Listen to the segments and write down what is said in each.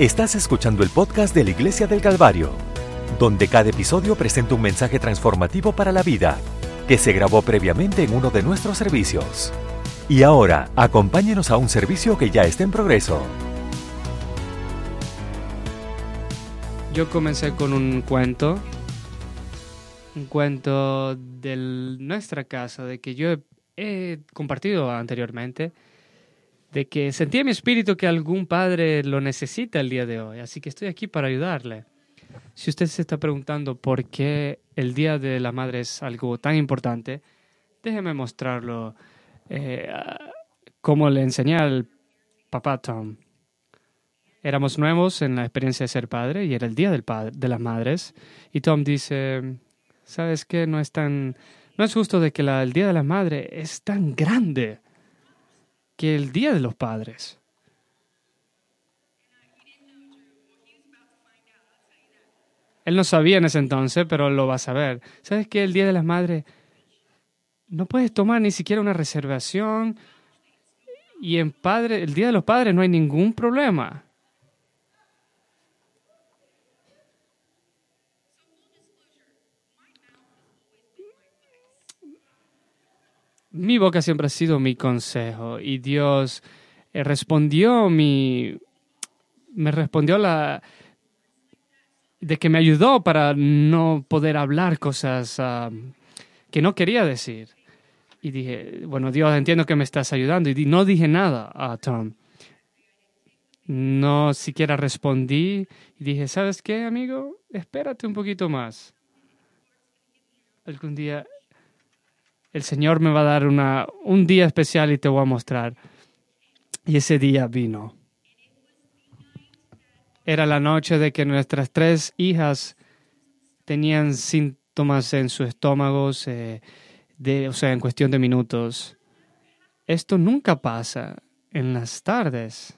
Estás escuchando el podcast de la Iglesia del Calvario, donde cada episodio presenta un mensaje transformativo para la vida que se grabó previamente en uno de nuestros servicios. Y ahora, acompáñenos a un servicio que ya está en progreso. Yo comencé con un cuento, un cuento de nuestra casa, de que yo he, he compartido anteriormente, de que sentía en mi espíritu que algún padre lo necesita el día de hoy, así que estoy aquí para ayudarle. Si usted se está preguntando por qué el Día de la Madre es algo tan importante, déjeme mostrarlo eh, como le enseñé al papá Tom. Éramos nuevos en la experiencia de ser padre y era el Día del padre, de las Madres. Y Tom dice, ¿sabes qué? No es tan... No es justo de que la, el Día de la Madre es tan grande que el Día de los Padres. Él no sabía en ese entonces, pero lo va a saber. ¿Sabes qué? El Día de las Madres no puedes tomar ni siquiera una reservación y en padre, el Día de los Padres no hay ningún problema. Mi boca siempre ha sido mi consejo y Dios eh, respondió mi me respondió la de que me ayudó para no poder hablar cosas uh, que no quería decir. Y dije, bueno, Dios, entiendo que me estás ayudando. Y no dije nada a Tom. No siquiera respondí. Y dije, ¿sabes qué, amigo? Espérate un poquito más. Algún día el Señor me va a dar una, un día especial y te voy a mostrar. Y ese día vino. Era la noche de que nuestras tres hijas tenían síntomas en su estómago, de, o sea, en cuestión de minutos. Esto nunca pasa en las tardes.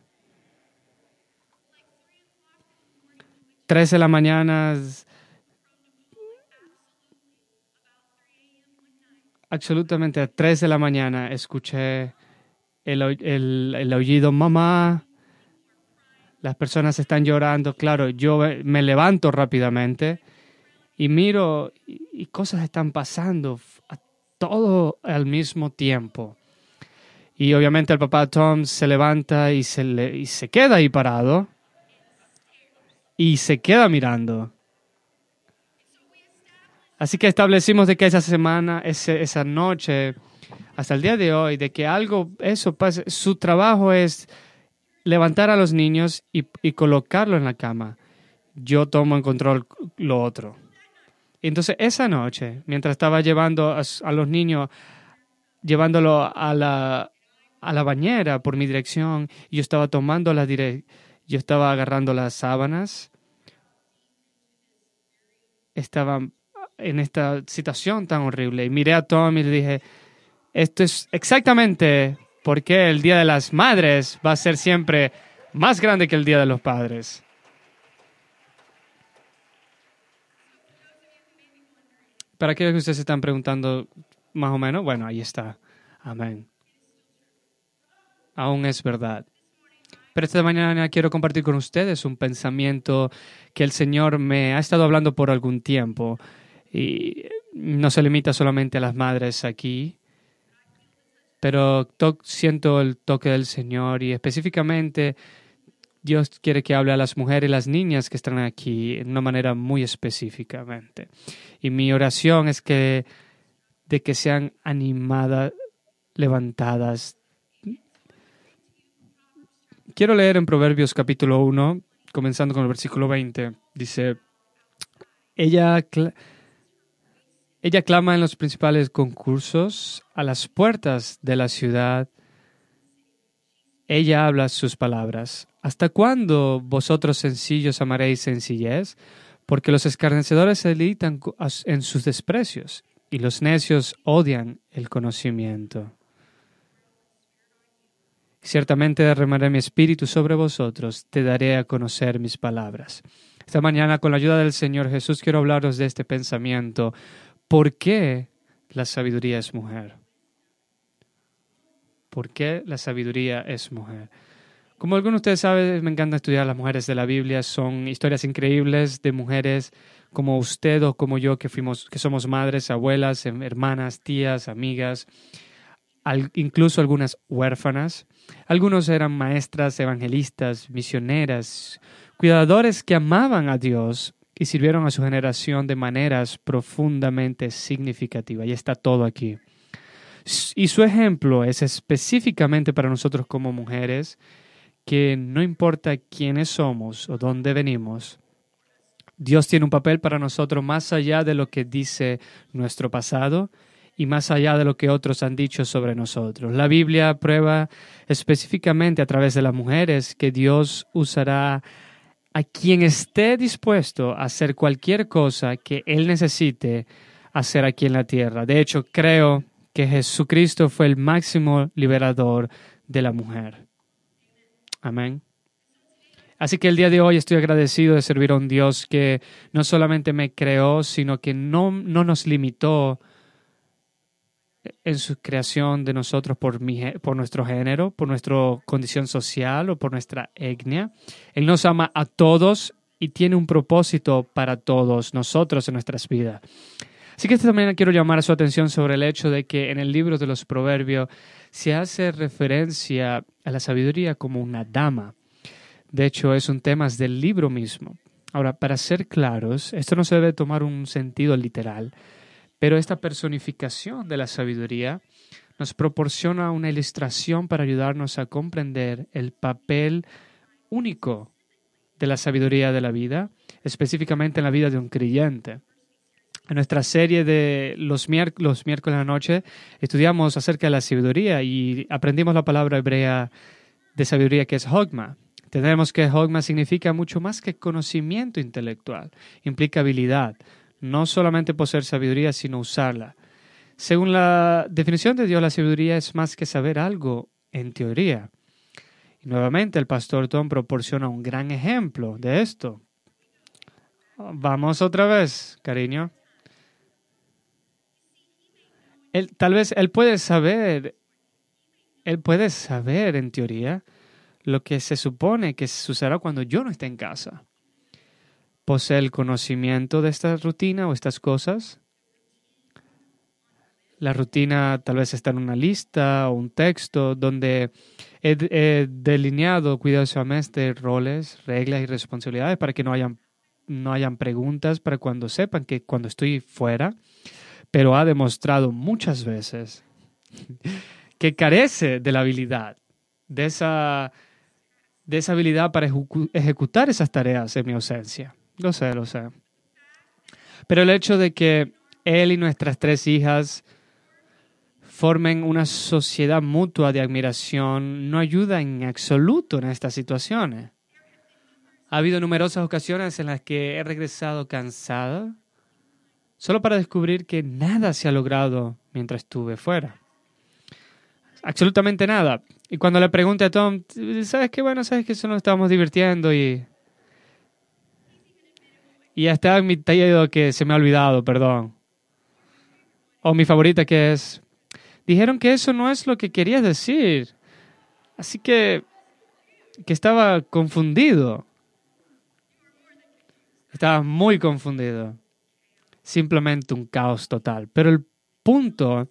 Tres de la mañana, absolutamente a tres de la mañana escuché el, el, el aullido mamá, las personas están llorando, claro, yo me levanto rápidamente y miro y cosas están pasando a todo al mismo tiempo. Y obviamente el papá Tom se levanta y se, le, y se queda ahí parado y se queda mirando. Así que establecimos de que esa semana, esa noche, hasta el día de hoy, de que algo, eso pase, su trabajo es levantar a los niños y, y colocarlo en la cama. Yo tomo en control lo otro. Entonces esa noche, mientras estaba llevando a, los niños, llevándolo a la, a la bañera por mi dirección, yo estaba tomando la dire yo estaba agarrando las sábanas, estaba en esta situación tan horrible y miré a Tom y le dije, esto es exactamente por qué el Día de las Madres va a ser siempre más grande que el Día de los Padres. Para aquellos que ustedes se están preguntando más o menos, bueno, ahí está. Amén. Aún es verdad. Pero esta mañana quiero compartir con ustedes un pensamiento que el Señor me ha estado hablando por algún tiempo. Y no se limita solamente a las madres aquí, pero siento el toque del Señor y específicamente Dios quiere que hable a las mujeres y las niñas que están aquí de una manera muy específicamente. Y mi oración es que de que sean animadas, levantadas. Quiero leer en Proverbios capítulo 1, comenzando con el versículo 20. Dice, ella, ella clama en los principales concursos a las puertas de la ciudad. Ella habla sus palabras. ¿Hasta cuándo vosotros sencillos amaréis sencillez? Porque los escarnecedores se deleitan en sus desprecios y los necios odian el conocimiento. Ciertamente derramaré mi espíritu sobre vosotros, te daré a conocer mis palabras. Esta mañana, con la ayuda del Señor Jesús, quiero hablaros de este pensamiento. ¿Por qué la sabiduría es mujer? ¿Por qué la sabiduría es mujer? Como algunos de ustedes saben, me encanta estudiar las mujeres de la Biblia. Son historias increíbles de mujeres como usted o como yo que fuimos, que somos madres, abuelas, em, hermanas, tías, amigas, incluso algunas huérfanas. Algunos eran maestras, evangelistas, misioneras, cuidadores que amaban a Dios y sirvieron a su generación de maneras profundamente significativas. Y está todo aquí. Y su ejemplo es específicamente para nosotros como mujeres, que no importa quiénes somos o dónde venimos, Dios tiene un papel para nosotros más allá de lo que dice nuestro pasado y más allá de lo que otros han dicho sobre nosotros. La Biblia prueba específicamente a través de las mujeres que Dios usará a quien esté dispuesto a hacer cualquier cosa que Él necesite hacer aquí en la tierra. De hecho, creo que Jesucristo fue el máximo liberador de la mujer. Amén. Así que el día de hoy estoy agradecido de servir a un Dios que no solamente me creó, sino que no, no nos limitó en su creación de nosotros por, por nuestro género, por nuestra condición social o por nuestra etnia. Él nos ama a todos y tiene un propósito para todos nosotros en nuestras vidas. Así que también quiero llamar su atención sobre el hecho de que en el libro de los Proverbios se hace referencia a la sabiduría como una dama. De hecho, es un tema del libro mismo. Ahora, para ser claros, esto no se debe tomar un sentido literal, pero esta personificación de la sabiduría nos proporciona una ilustración para ayudarnos a comprender el papel único de la sabiduría de la vida, específicamente en la vida de un creyente. En nuestra serie de los, miércoles, de la noche estudiamos acerca de la sabiduría y aprendimos la palabra hebrea de sabiduría que es hogma. Tenemos que hogma significa mucho más que conocimiento intelectual, implica habilidad, no solamente poseer sabiduría, sino usarla. Según la definición de Dios, la sabiduría es más que saber algo en teoría. Y nuevamente el pastor Tom proporciona un gran ejemplo de esto. Vamos otra vez, cariño. Él, tal vez él puede saber, él puede saber en teoría lo que se supone que sucederá cuando yo no esté en casa posee el conocimiento de esta rutina o estas cosas. La rutina tal vez está en una lista o un texto donde he, delineado cuidadosamente roles, reglas y responsabilidades para que no hayan, no hayan preguntas para cuando sepan que cuando estoy fuera, pero ha demostrado muchas veces que carece de la habilidad, de esa, de esa habilidad para ejecutar esas tareas en mi ausencia. Lo sé, lo sé. Pero el hecho de que él y nuestras tres hijas formen una sociedad mutua de admiración no ayuda en absoluto en estas situaciones. Ha habido numerosas ocasiones en las que he regresado cansada solo para descubrir que nada se ha logrado mientras estuve fuera. Absolutamente nada. Y cuando le pregunté a Tom, ¿sabes qué? Bueno, sabes que solo nos estábamos divirtiendo y y hasta mi taller que se me ha olvidado, perdón. O mi favorita que es, dijeron que eso no es lo que querías decir. Así que, que estaba confundido. Estaba muy confundido. Simplemente un caos total. Pero el punto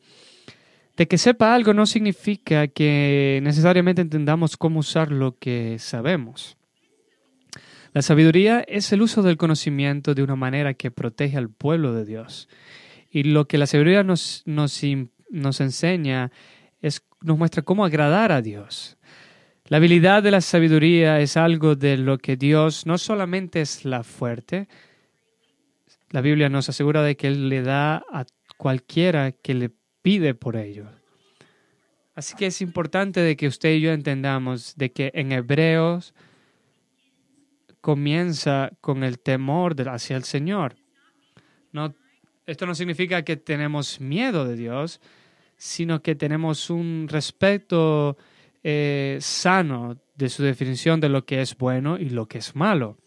de que sepa algo no significa que necesariamente entendamos cómo usar lo que sabemos. La sabiduría es el uso del conocimiento de una manera que protege al pueblo de Dios. Y lo que la sabiduría nos, nos, enseña es, nos muestra cómo agradar a Dios. La habilidad de la sabiduría es algo de lo que Dios no solamente es la fuerte, la Biblia nos asegura de que Él le da a cualquiera que le pide por ello. Así que es importante de que usted y yo entendamos de que en Hebreos comienza con el temor hacia el Señor. Esto no significa que tenemos miedo de Dios, sino que tenemos un respeto eh, sano de su definición de lo que es bueno y lo que es malo.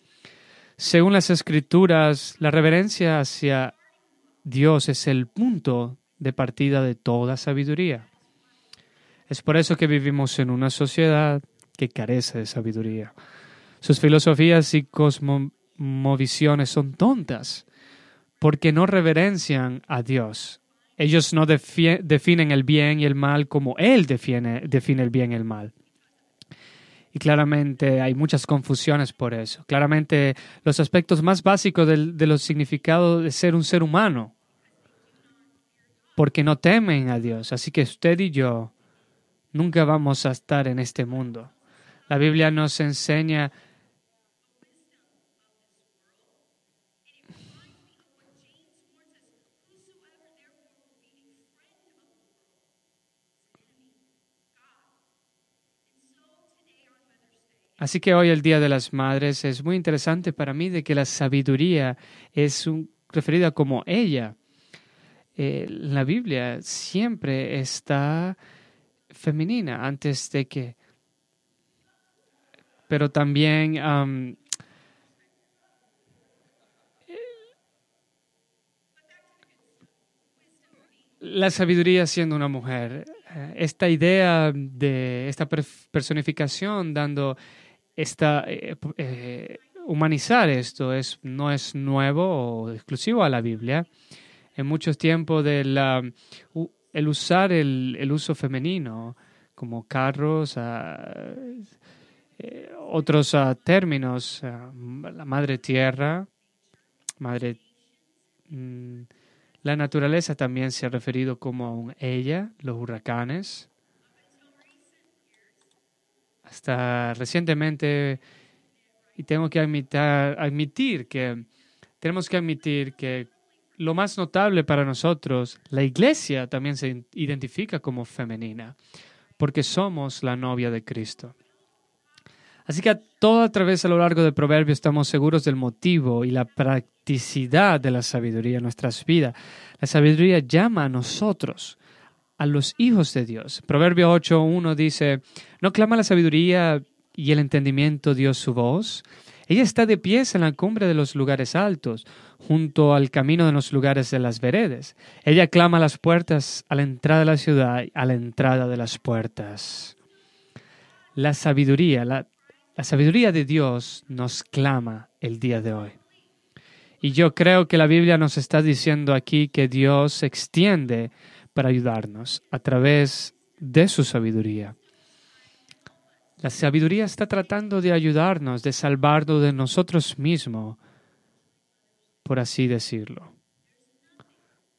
Según las escrituras, la reverencia hacia Dios es el punto de partida de toda sabiduría. Es por eso que vivimos en una sociedad que carece de sabiduría. Sus filosofías y cosmovisiones son tontas porque no reverencian a Dios. Ellos no definen el bien y el mal como Él define, define el bien y el mal. Y claramente hay muchas confusiones por eso. Claramente los aspectos más básicos de los significados de ser un ser humano. Porque no temen a Dios. Así que usted y yo nunca vamos a estar en este mundo. La Biblia nos enseña Así que hoy, el Día de las Madres, es muy interesante para mí de que la sabiduría es referida como ella. Eh, la Biblia siempre está femenina antes de que... Pero también la sabiduría siendo una mujer, eh, esta idea de esta personificación dando esta, eh, eh, humanizar esto es, no es nuevo o exclusivo a la Biblia. En muchos tiempos del el usar el, uso femenino como carros, eh, otros términos, la madre tierra, madre... Mm, la naturaleza también se ha referido como un ella, los huracanes, hasta recientemente, y tengo que admitir que tenemos que admitir que lo más notable para nosotros, la iglesia también se identifica como femenina, porque somos la novia de Cristo. Así que toda través a lo largo del proverbio estamos seguros del motivo y la practicidad de la sabiduría en nuestras vidas. La sabiduría llama a nosotros a los hijos de Dios. Proverbio 8.1 dice, ¿no clama la sabiduría y el entendimiento Dios su voz? Ella está de pies en la cumbre de los lugares altos, junto al camino de los lugares de las veredes. Ella clama a las puertas, a la entrada de la ciudad, a la entrada de las puertas. La sabiduría, la, la sabiduría de Dios nos clama el día de hoy. Y yo creo que la Biblia nos está diciendo aquí que Dios extiende para ayudarnos a través de su sabiduría. La sabiduría está tratando de ayudarnos, de salvarnos de nosotros mismos, por así decirlo.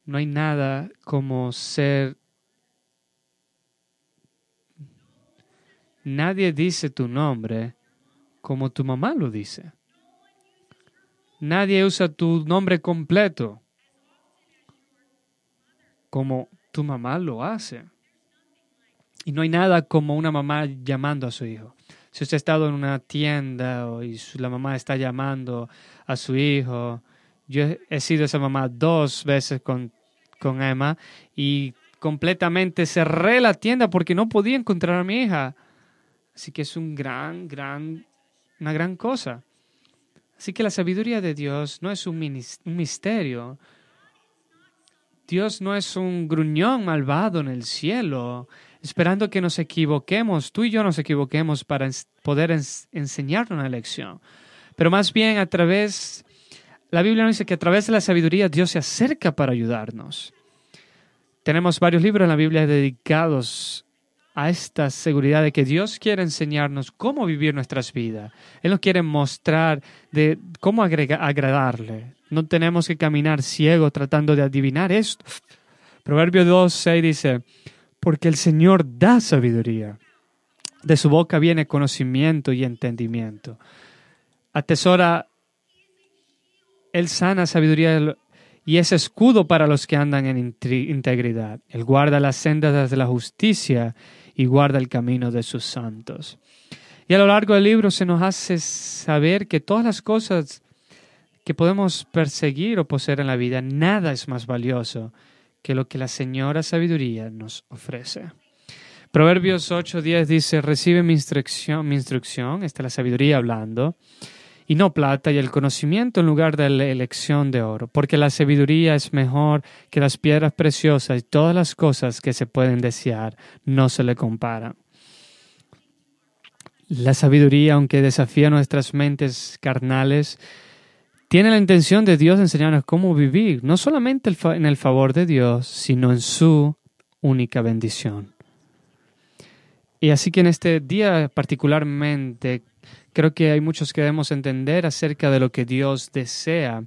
No hay nada como ser... Nadie dice tu nombre como tu mamá lo dice. Nadie usa tu nombre completo como tu mamá lo hace. Y no hay nada como una mamá llamando a su hijo. Si usted ha estado en una tienda y la mamá está llamando a su hijo, yo he sido esa mamá dos veces con, con Emma y completamente cerré la tienda porque no podía encontrar a mi hija. Así que es un gran, gran, una gran cosa. Así que la sabiduría de Dios no es un misterio, Dios no es un gruñón malvado en el cielo, esperando que nos equivoquemos, tú y yo nos equivoquemos para poder enseñar una lección. Pero más bien a través, la Biblia nos dice que a través de la sabiduría Dios se acerca para ayudarnos. Tenemos varios libros en la Biblia dedicados a esta seguridad de que Dios quiere enseñarnos cómo vivir nuestras vidas. Él nos quiere mostrar de cómo agradarle. No tenemos que caminar ciego tratando de adivinar esto. Proverbio 2, 6 dice, porque el Señor da sabiduría. De su boca viene conocimiento y entendimiento. Atesora, Él sana sabiduría y es escudo para los que andan en integridad. Él guarda las sendas de la justicia y guarda el camino de sus santos. Y a lo largo del libro se nos hace saber que todas las cosas que podemos perseguir o poseer en la vida, nada es más valioso que lo que la Señora Sabiduría nos ofrece. Proverbios 8:10 dice, recibe mi instrucción, mi instrucción, esta es la sabiduría hablando, y no plata, y el conocimiento en lugar de la elección de oro, porque la sabiduría es mejor que las piedras preciosas y todas las cosas que se pueden desear no se le comparan. La sabiduría, aunque desafía nuestras mentes carnales, tiene la intención de Dios enseñarnos cómo vivir, no solamente en el favor de Dios, sino en su única bendición. Y así que en este día particularmente, creo que hay muchos que debemos entender acerca de lo que Dios desea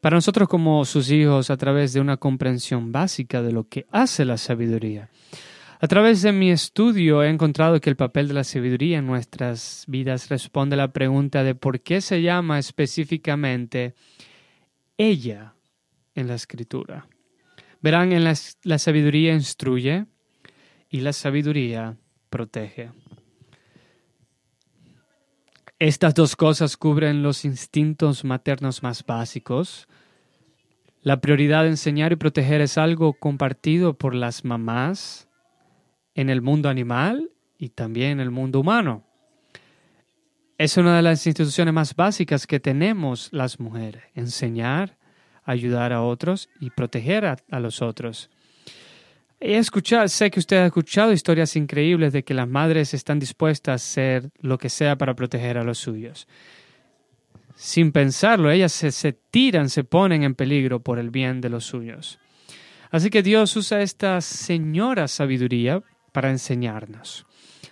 para nosotros como sus hijos a través de una comprensión básica de lo que hace la sabiduría. A través de mi estudio he encontrado que el papel de la sabiduría en nuestras vidas responde a la pregunta de por qué se llama específicamente ella en la escritura. Verán, en la, la sabiduría instruye y la sabiduría protege. Estas dos cosas cubren los instintos maternos más básicos. La prioridad de enseñar y proteger es algo compartido por las mamás en el mundo animal y también en el mundo humano. Es una de las instituciones más básicas que tenemos las mujeres, enseñar, ayudar a otros y proteger a, los otros. He escuchado, sé que usted ha escuchado historias increíbles de que las madres están dispuestas a hacer lo que sea para proteger a los suyos. Sin pensarlo, ellas se, se tiran, se ponen en peligro por el bien de los suyos. Así que Dios usa esta señora sabiduría para enseñarnos.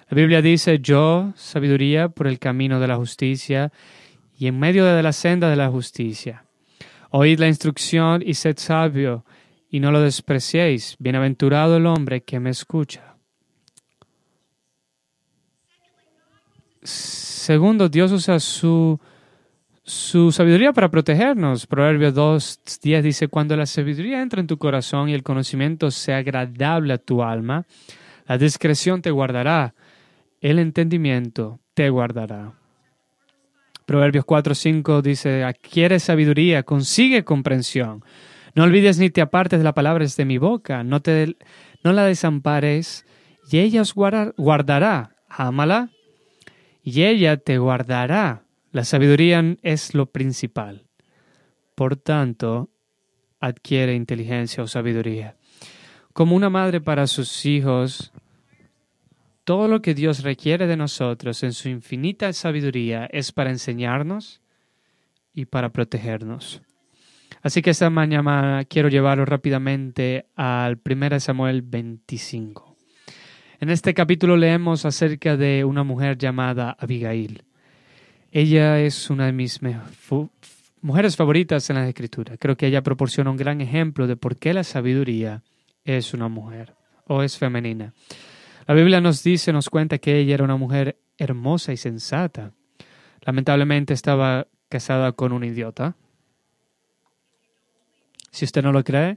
La Biblia dice, yo, sabiduría, por el camino de la justicia y en medio de la senda de la justicia. Oíd la instrucción y sed sabio, y no lo despreciéis. Bienaventurado el hombre que me escucha. Segundo, Dios usa su, su sabiduría para protegernos. Proverbios 2.10 dice, cuando la sabiduría entra en tu corazón y el conocimiento sea agradable a tu alma, la discreción te guardará, el entendimiento te guardará. Proverbios 4:5 dice, adquiere sabiduría, consigue comprensión. No olvides ni te apartes de las palabras de mi boca, no, te, no la desampares, y ella os guardará. Ámala, y ella te guardará. La sabiduría es lo principal. Por tanto, adquiere inteligencia o sabiduría como una madre para sus hijos, todo lo que Dios requiere de nosotros en su infinita sabiduría es para enseñarnos y para protegernos. Así que esta mañana quiero llevarlo rápidamente al 1 Samuel 25. En este capítulo leemos acerca de una mujer llamada Abigail. Ella es una de mis mujeres favoritas en la escritura. Creo que ella proporciona un gran ejemplo de por qué la sabiduría es una mujer o es femenina. La Biblia nos dice, nos cuenta que ella era una mujer hermosa y sensata. Lamentablemente estaba casada con un idiota. Si usted no lo cree,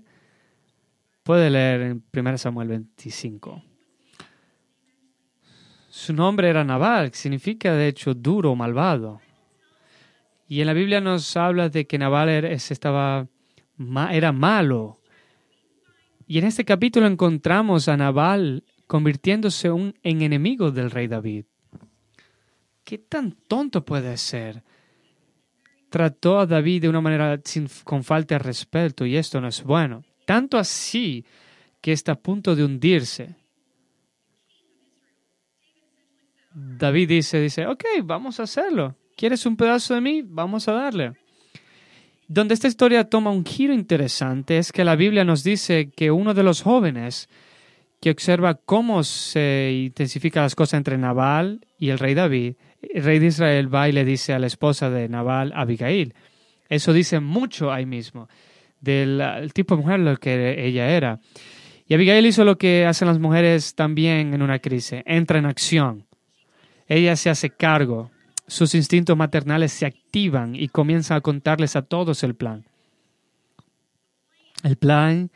puede leer en 1 Samuel 25. Su nombre era Nabal, que significa de hecho duro malvado. Y en la Biblia nos habla de que Nabal era, estaba, era malo, y en este capítulo encontramos a Nabal convirtiéndose en enemigo del rey David. ¿Qué tan tonto puede ser? Trató a David de una manera con falta de respeto y esto no es bueno. Tanto así que está a punto de hundirse. David dice, dice, ok, vamos a hacerlo. ¿Quieres un pedazo de mí? Vamos a darle. Donde esta historia toma un giro interesante es que la Biblia nos dice que uno de los jóvenes que observa cómo se intensifican las cosas entre Nabal y el rey David, el rey de Israel va y le dice a la esposa de Nabal, Abigail. Eso dice mucho ahí mismo del tipo de mujer lo que ella era. Y Abigail hizo lo que hacen las mujeres también en una crisis, entra en acción. Ella se hace cargo, sus instintos maternales se activan y comienzan a contarles a todos el plan. El plan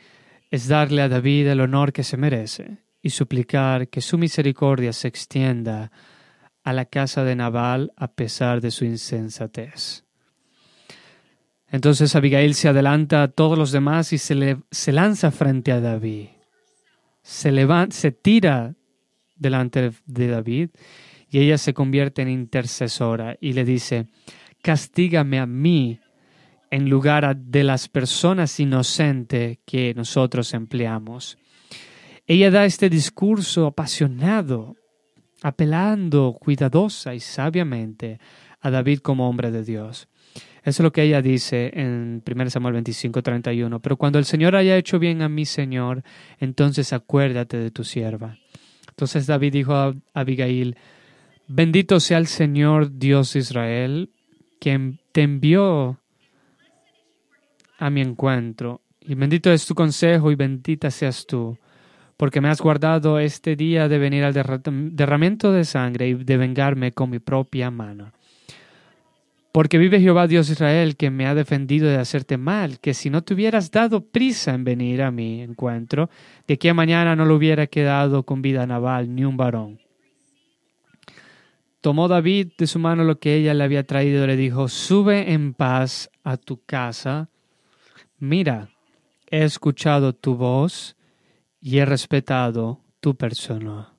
es darle a David el honor que se merece y suplicar que su misericordia se extienda a la casa de Nabal a pesar de su insensatez. Entonces Abigail se adelanta a todos los demás y se, le, se lanza frente a David. Se, levanta, se tira delante de David y ella se convierte en intercesora y le dice, castígame a mí en lugar de las personas inocentes que nosotros empleamos. Ella da este discurso apasionado apelando cuidadosa y sabiamente a David como hombre de Dios. Eso es lo que ella dice en 1 Samuel 25, 31. Pero cuando el Señor haya hecho bien a mi Señor, entonces acuérdate de tu sierva. Entonces David dijo a Abigail, bendito sea el Señor Dios de Israel, quien te envió a mi encuentro. Y bendito es tu consejo y bendita seas tú, porque me has guardado este día de venir al derramamiento de sangre y de vengarme con mi propia mano. Porque vive Jehová Dios Israel, que me ha defendido de hacerte mal, que si no te hubieras dado prisa en venir a mi encuentro, de que mañana no lo hubiera quedado con vida naval ni un varón. Tomó David de su mano lo que ella le había traído y le dijo, sube en paz a tu casa. Mira, he escuchado tu voz y he respetado tu persona.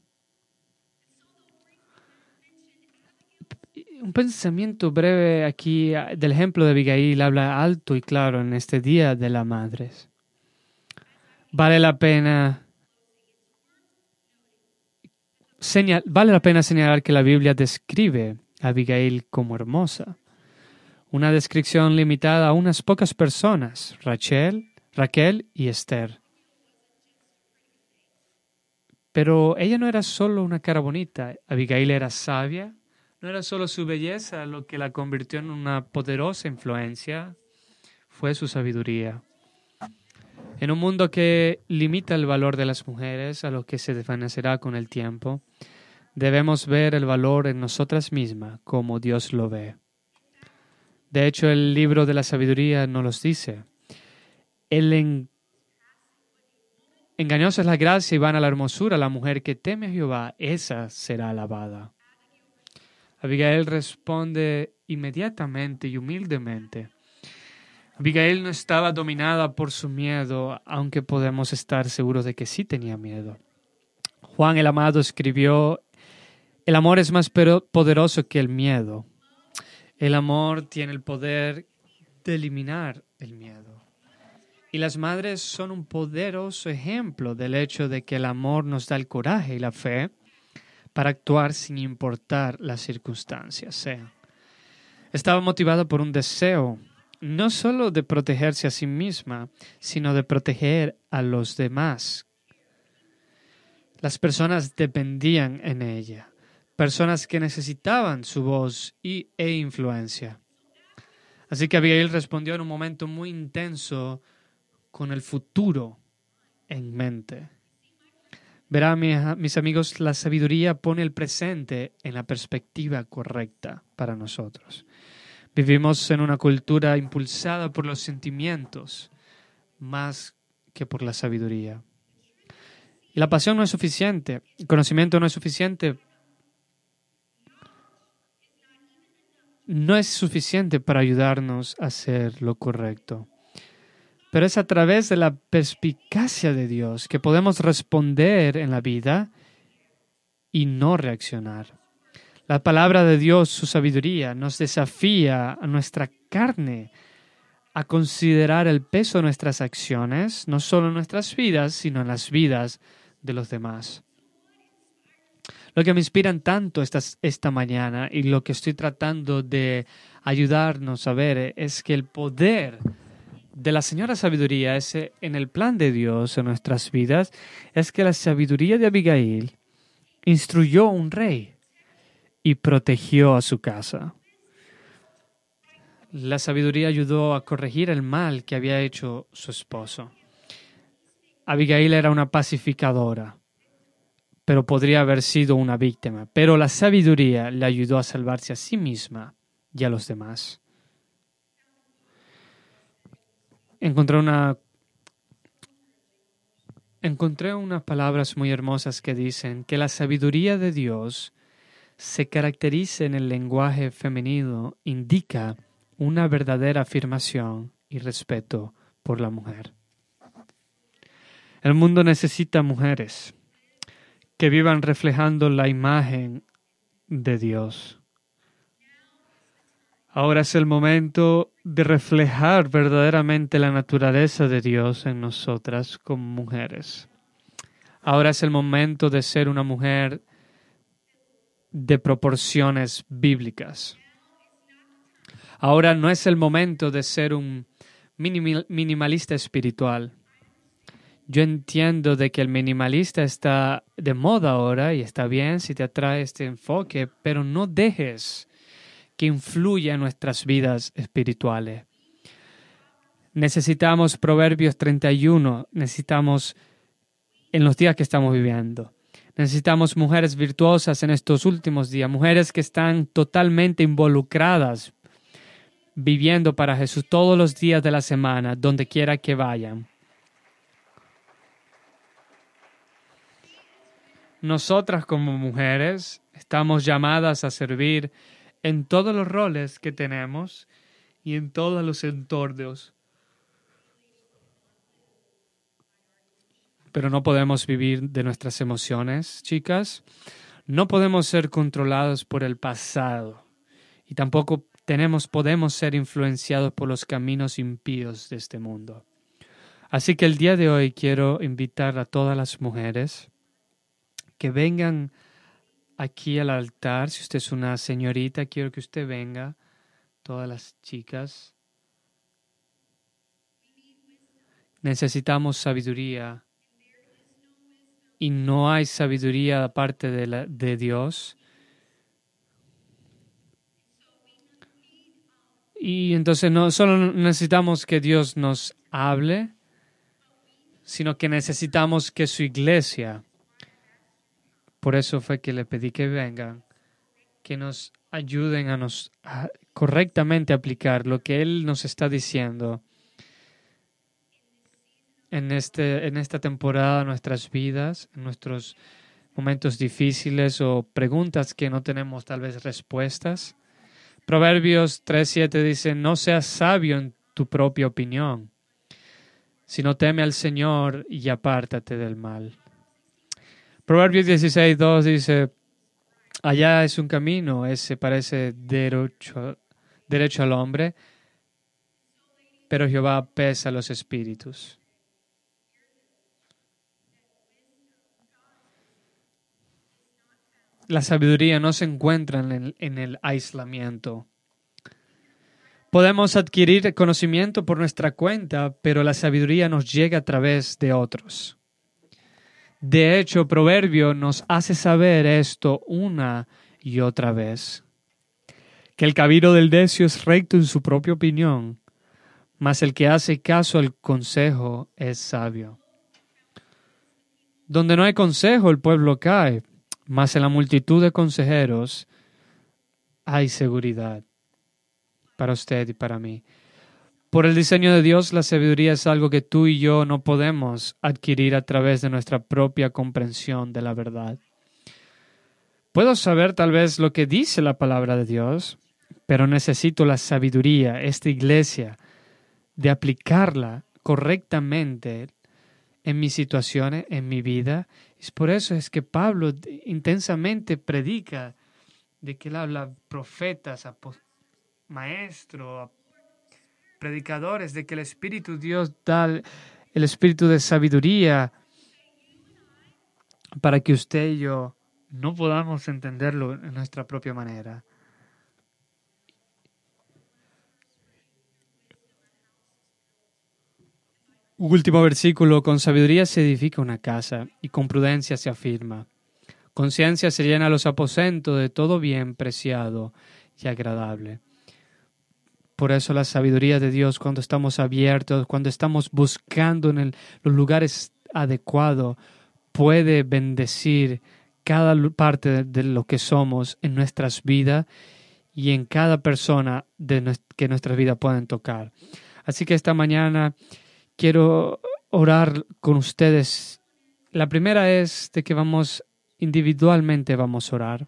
un pensamiento breve aquí ah, del ejemplo de Abigail habla alto y claro en este Día de las Madres. Vale la pena vale la pena señalar que la Biblia describe a Abigail como hermosa. Una descripción limitada a unas pocas personas, Rachel, Raquel y Esther. Pero ella no era solo una cara bonita, Abigail era sabia, no era solo su belleza lo que la convirtió en una poderosa influencia, fue su sabiduría. En un mundo que limita el valor de las mujeres a lo que se desvanecerá con el tiempo, debemos ver el valor en nosotras mismas como Dios lo ve. De hecho, el libro de la sabiduría nos los dice. El engañosa es la gracia y van a la hermosura. La mujer que teme a Jehová, esa será alabada. Abigail responde inmediatamente y humildemente. Abigail no estaba dominada por su miedo, aunque podemos estar seguros de que sí tenía miedo. Juan el Amado escribió, el amor es más poderoso que el miedo. El amor tiene el poder de eliminar el miedo. Y las madres son un poderoso ejemplo del hecho de que el amor nos da el coraje y la fe para actuar sin importar las circunstancias sean. Estaba motivada por un deseo no solo de protegerse a sí misma, sino de proteger a los demás. Las personas dependían en ella, personas que necesitaban su voz y, e influencia. Así que Abigail respondió en un momento muy intenso con el futuro en mente. Verá, mis amigos, la sabiduría pone el presente en la perspectiva correcta para nosotros. Vivimos en una cultura impulsada por los sentimientos más que por la sabiduría. La pasión no es suficiente, el conocimiento no es suficiente. No es suficiente para ayudarnos a hacer lo correcto pero es a través de la perspicacia de Dios que podemos responder en la vida y no reaccionar. La palabra de Dios, su sabiduría, nos desafía a nuestra carne a considerar el peso de nuestras acciones, no solo en nuestras vidas, sino en las vidas de los demás. Lo que me inspira tanto esta, esta mañana y lo que estoy tratando de ayudarnos a ver es que el poder de la señora sabiduría ese en el plan de Dios en nuestras vidas es que la sabiduría de Abigail instruyó a un rey y protegió a su casa. La sabiduría ayudó a corregir el mal que había hecho su esposo. Abigail era una pacificadora, pero podría haber sido una víctima. Pero la sabiduría le ayudó a salvarse a sí misma y a los demás encontré una encontré unas palabras muy hermosas que dicen que la sabiduría de Dios se caracteriza en el lenguaje femenino, indica una verdadera afirmación y respeto por la mujer. El mundo necesita mujeres que vivan reflejando la imagen de Dios. Ahora es el momento de reflejar verdaderamente la naturaleza de Dios en nosotras como mujeres. Ahora es el momento de ser una mujer de proporciones bíblicas. Ahora no es el momento de ser un minimalista espiritual. Yo entiendo de que el minimalista está de moda ahora y está bien si te atrae este enfoque, pero no dejes que influya en nuestras vidas espirituales. Necesitamos Proverbios 31, necesitamos en los días que estamos viviendo. Necesitamos mujeres virtuosas en estos últimos días, mujeres que están totalmente involucradas, viviendo para Jesús todos los días de la semana, donde quiera que vayan. Nosotras como mujeres estamos llamadas a servir en todos los roles que tenemos y en todos los entornos. Pero no podemos vivir de nuestras emociones, chicas. No podemos ser controlados por el pasado y tampoco tenemos, podemos ser influenciados por los caminos impíos de este mundo. Así que el día de hoy quiero invitar a todas las mujeres que vengan aquí al altar. Si usted es una señorita, quiero que usted venga. Todas las chicas. Necesitamos sabiduría. Y no hay sabiduría aparte de, de Dios. Y entonces no solo necesitamos que Dios nos hable, sino que necesitamos que su iglesia por eso fue que le pedí que vengan, que nos ayuden a nos correctamente aplicar lo que Él nos está diciendo en, este, en esta temporada nuestras vidas, en nuestros momentos difíciles o preguntas que no tenemos tal vez respuestas. Proverbios 3.7 dice, no seas sabio en tu propia opinión, sino teme al Señor y apártate del mal. Proverbios 16, 2 dice, allá es un camino, ese parece derecho, al hombre, pero Jehová pesa los espíritus. La sabiduría no se encuentra en en el aislamiento. Podemos adquirir conocimiento por nuestra cuenta, pero la sabiduría nos llega a través de otros. De hecho, Proverbio nos hace saber esto una y otra vez. Que el camino del necio es recto en su propia opinión, mas el que hace caso al consejo es sabio. Donde no hay consejo, el pueblo cae, mas en la multitud de consejeros hay seguridad para usted y para mí. Por el diseño de Dios, la sabiduría es algo que tú y yo no podemos adquirir a través de nuestra propia comprensión de la verdad. Puedo saber tal vez lo que dice la palabra de Dios, pero necesito la sabiduría, esta iglesia, de aplicarla correctamente en mis situaciones, en mi vida. Es por eso es que Pablo intensamente predica de que él habla profetas, maestros, predicadores de que el Espíritu Dios da el espíritu de sabiduría para que usted y yo no podamos entenderlo en nuestra propia manera. Último versículo, con sabiduría se edifica una casa y con prudencia se afirma. Conciencia se llena los aposentos de todo bien preciado y agradable. Por eso la sabiduría de Dios, cuando estamos abiertos, cuando estamos buscando en los lugares adecuados, puede bendecir cada parte de lo que somos en nuestras vidas y en cada persona de que nuestras vidas pueden tocar. Así que esta mañana quiero orar con ustedes. La primera es de que vamos individualmente vamos a orar.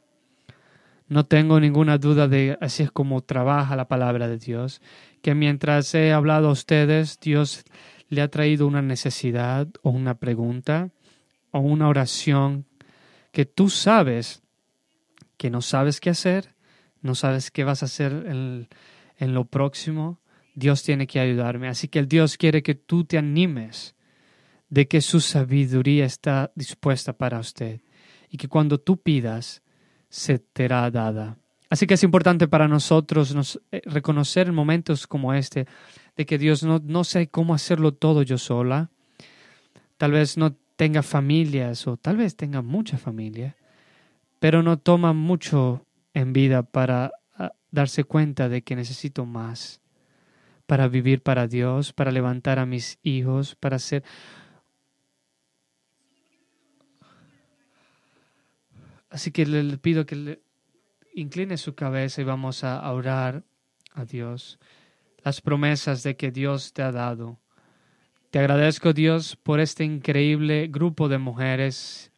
No tengo ninguna duda de así es como trabaja la palabra de Dios, que mientras he hablado a ustedes, Dios le ha traído una necesidad o una pregunta o una oración que tú sabes que no sabes qué hacer, no sabes qué vas a hacer en, en lo próximo. Dios tiene que ayudarme. Así que el Dios quiere que tú te animes de que su sabiduría está dispuesta para usted y que cuando tú pidas, se te será dada. Así que es importante para nosotros nos, eh, reconocer en momentos como este, de que Dios no, no sé cómo hacerlo todo yo sola. Tal vez no tenga familias o tal vez tenga mucha familia, pero no toma mucho en vida para ah, darse cuenta de que necesito más para vivir para Dios, para levantar a mis hijos, para ser Así que le pido que le incline su cabeza y vamos a orar a Dios las promesas de que Dios te ha dado. Te agradezco Dios por este increíble grupo de mujeres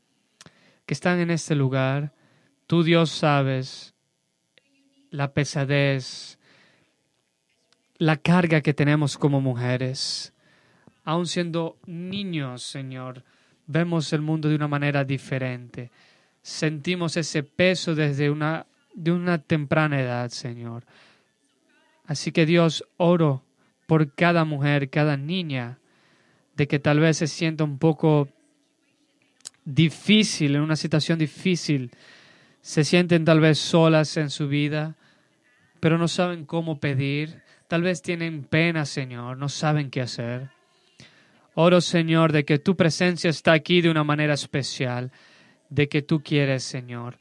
que están en este lugar. Tú Dios sabes la pesadez, la carga que tenemos como mujeres. Aun siendo niños, Señor, vemos el mundo de una manera diferente sentimos ese peso desde una, de una temprana edad, Señor. Así que Dios, oro por cada mujer, cada niña, de que tal vez se sienta un poco difícil, en una situación difícil, se sienten tal vez solas en su vida, pero no saben cómo pedir, tal vez tienen pena, Señor, no saben qué hacer. Oro, Señor, de que tu presencia está aquí de una manera especial de que tú quieres, Señor.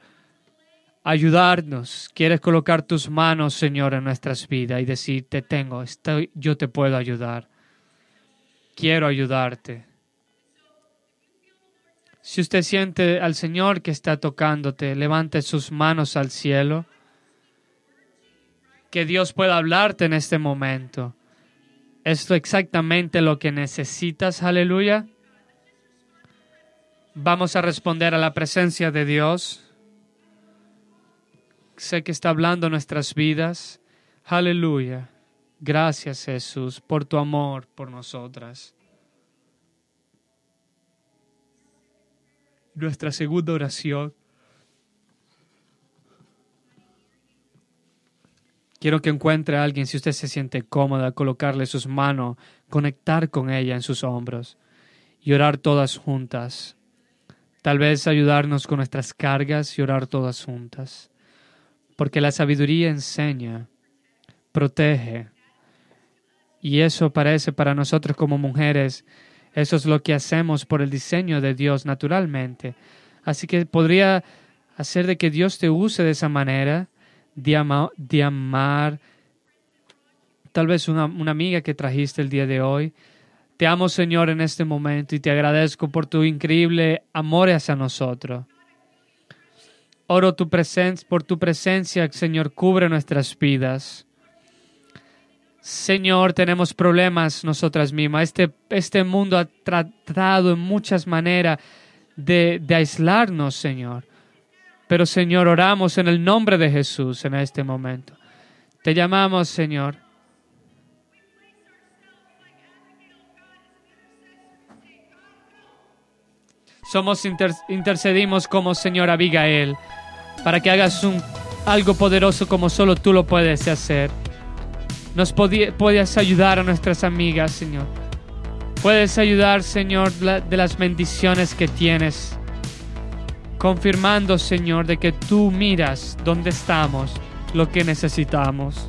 Ayudarnos, quieres colocar tus manos, Señor, en nuestras vidas y decir, te tengo, estoy, yo te puedo ayudar. Quiero ayudarte. Si usted siente al Señor que está tocándote, levante sus manos al cielo. Que Dios pueda hablarte en este momento. ¿Esto exactamente lo que necesitas? Aleluya. Vamos a responder a la presencia de Dios. Sé que está hablando nuestras vidas. Aleluya. Gracias Jesús por tu amor por nosotras. Nuestra segunda oración. Quiero que encuentre a alguien, si usted se siente cómoda, colocarle sus manos, conectar con ella en sus hombros y orar todas juntas. Tal vez ayudarnos con nuestras cargas y orar todas juntas. Porque la sabiduría enseña, protege. Y eso parece para nosotros como mujeres, eso es lo que hacemos por el diseño de Dios naturalmente. Así que podría hacer de que Dios te use de esa manera, de, amar, tal vez una amiga que trajiste el día de hoy, te amo, Señor, en este momento y te agradezco por tu increíble amor hacia nosotros. Oro tu presencia, por tu presencia, Señor, cubre nuestras vidas. Señor, tenemos problemas nosotras mismas. Este, este mundo ha tratado en muchas maneras de, de aislarnos, Señor. Pero, Señor, oramos en el nombre de Jesús en este momento. Te llamamos, Señor Somos intercedimos como Señor Abigail para que hagas un, algo poderoso como solo tú lo puedes hacer. Nos puedes ayudar a nuestras amigas, Señor. Puedes ayudar, Señor, de las bendiciones que tienes. Confirmando, Señor, de que tú miras dónde estamos, lo que necesitamos.